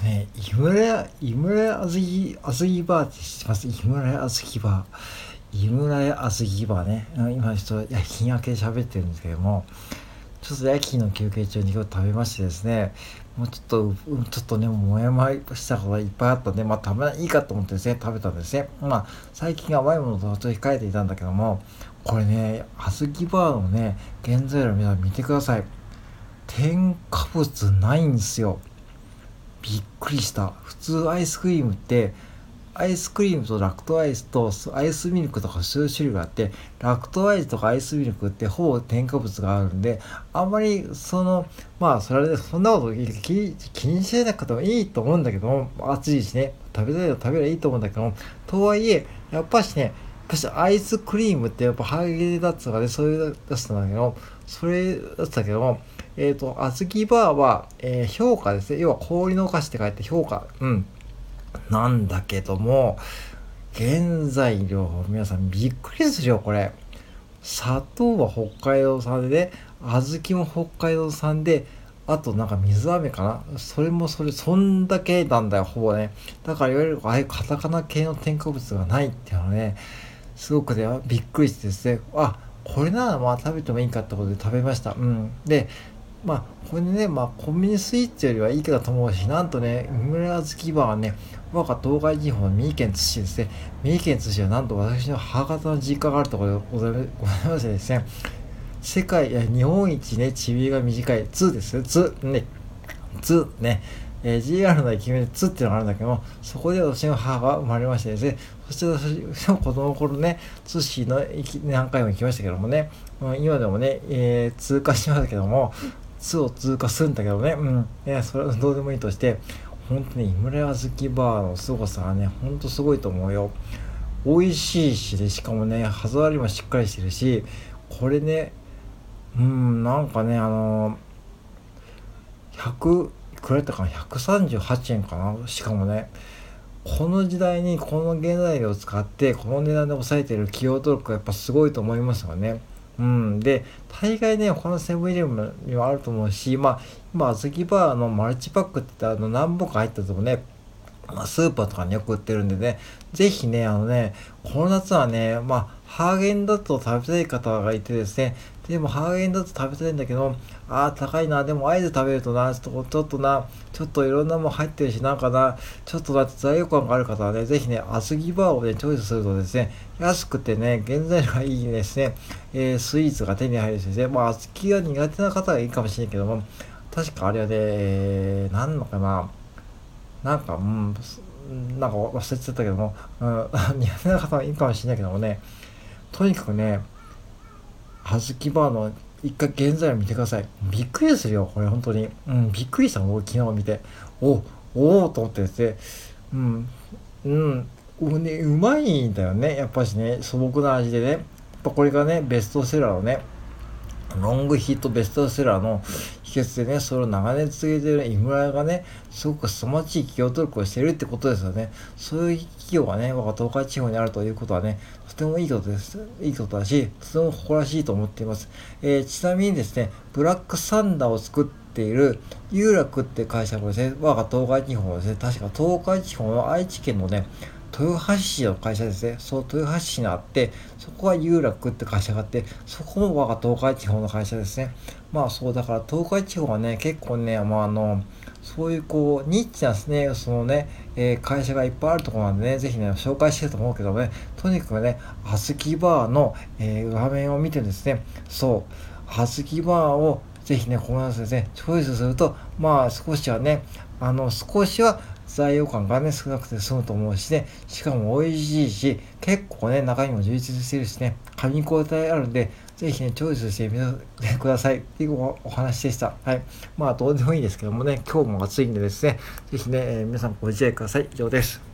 とね、井村、井村あずき、あずきバーって知ってます？井村あずきバー。井村あずきバーね。今ちょっと夜勤明けで喋ってるんですけども、ちょっと夜勤の休憩中に今日食べましてですね、もうちょっと、ちょっとね、もやもやしたことがいっぱいあったんで、まあ食べないいかと思ってですね、食べたんですね。まあ、最近甘いものとちょっと控えていたんだけども、これね、あずきバーのね、原材料皆さん見てください。添加物ないんですよ。びっくりした。普通アイスクリームってアイスクリームとラクトアイスとアイスミルクとかそういう種類があってラクトアイスとかアイスミルクってほぼ添加物があるんであんまりそのまあそれでそんなこと気にしなくてもいいと思うんだけども暑いしね食べたいの食べればいいと思うんだけどもとはいえやっぱしねやっぱしアイスクリームってやっぱハーゲンダッツとかでそういう出したんだけどそれだったけどもえっ、ー、と、あずきバーは、えー、評価ですね。要は氷のお菓子って書いて評価。うん。なんだけども、原材料、皆さんびっくりするよ、これ。砂糖は北海道産で、ね、小豆も北海道産で、あとなんか水飴かな？それもそれ、そんだけなんだよ、ほぼね。だからいわゆるああいうカタカナ系の添加物がないっていうのはね、すごくね、びっくりしてですね、あ、これならまあ食べてもいいかってことで食べました。うん。で、まあこれねまあコンビニスイーツよりはいいかと思うしなんとね村月バーはね我が東海地方の三重県津市ですね。三重県津市はなんと私の母方の実家があるところでございましてですね世界や日本一ねちびが短い。津です津。ね。津ね。えー、JR の駅名で津っていうのがあるんだけども、そこで私の母が生まれましてですね、そして私の子供の頃ね、津市の駅何回も行きましたけどもね、うん今でもね、えー、通過しましたけども、巣を通過するんだけどね、うん、ね、それはどうでもいいとして、本当に井村屋好きバーの凄さはね、ほんとすごいと思うよ。美味しいしで、しかもね、歯触りもしっかりしてるし、これね、うん、なんかね、あの100、くらやったかな、138円かな、しかもね、この時代にこの原材料を使ってこの値段で抑えてる企業努力はやっぱすごいと思いますよね。うん、で大概ね他のセブンイレブンにはあると思うしまあ今あずきバーのマルチパックって言ったらあの何本か入ったともねまあ、スーパーとかによく売ってるんでね、ぜひね、あのね、この夏はね、まあ、ハーゲンダッツを食べたい方がいてですね、でもハーゲンダッツ食べたいんだけど、ああ、高いな、でもアイス食べるとな、ちょっとな、ちょっといろんなもん入ってるし、なんかな、ちょっとだって罪悪感がある方はね、ぜひね、厚木バーをね、チョイスするとですね、安くてね、原材料がいいですね、えー、スイーツが手に入るしですね、まあ、厚木が苦手な方がいいかもしれんけども、確かあれはね、えー、なんのかな、なんか、うん、なんか忘れちゃったけども、うん、苦手な方はいいかもしれないけどもね、とにかくね、はずきバーの一回現在を見てください。びっくりするよ、これ本当に。うん、びっくりしたの昨日見て。お、おおと思ってて、うん、うん、ね、うまいんだよね、やっぱしね、素朴な味でね。やっぱこれがね、ベストセラーのね、ロングヒットベストセラーの秘訣でね、それを長年続けてる井村屋がね、すごく凄まじい企業努力をしているってことですよね。そういう企業がね、我が東海地方にあるということはね、とてもいいことです。いいことだし、とても誇らしいと思っています。えー、ちなみにですね、ブラックサンダーを作っている有楽って会社もですね、我が東海地方ですね、確か東海地方の愛知県のね、豊橋市の会社ですね。そう、豊橋市にあって、そこは有楽って会社があって、そこも我が東海地方の会社ですね。まあそう、だから東海地方はね、結構ね、まああの、そういうこう、ニッチなですね、そのね、えー、会社がいっぱいあるところなんでね、ぜひね、紹介してると思うけどね、とにかくね、はすきバーの、えー、画面を見てですね、そう、はすきバーをぜひね、この夏ですね、チョイスすると、まあ少しはね、あの、少しは材料感がね、少なくて済むと思うしね、しかも美味しいし、結構ね、中身も充実してるしね、噛み応えあるんで、ぜひね、チョイスしてみてくださいっていうお話でした。はい。まあ、どうでもいいですけどもね、今日も暑いんでですね、ぜひね、えー、皆さんご自愛ください。以上です。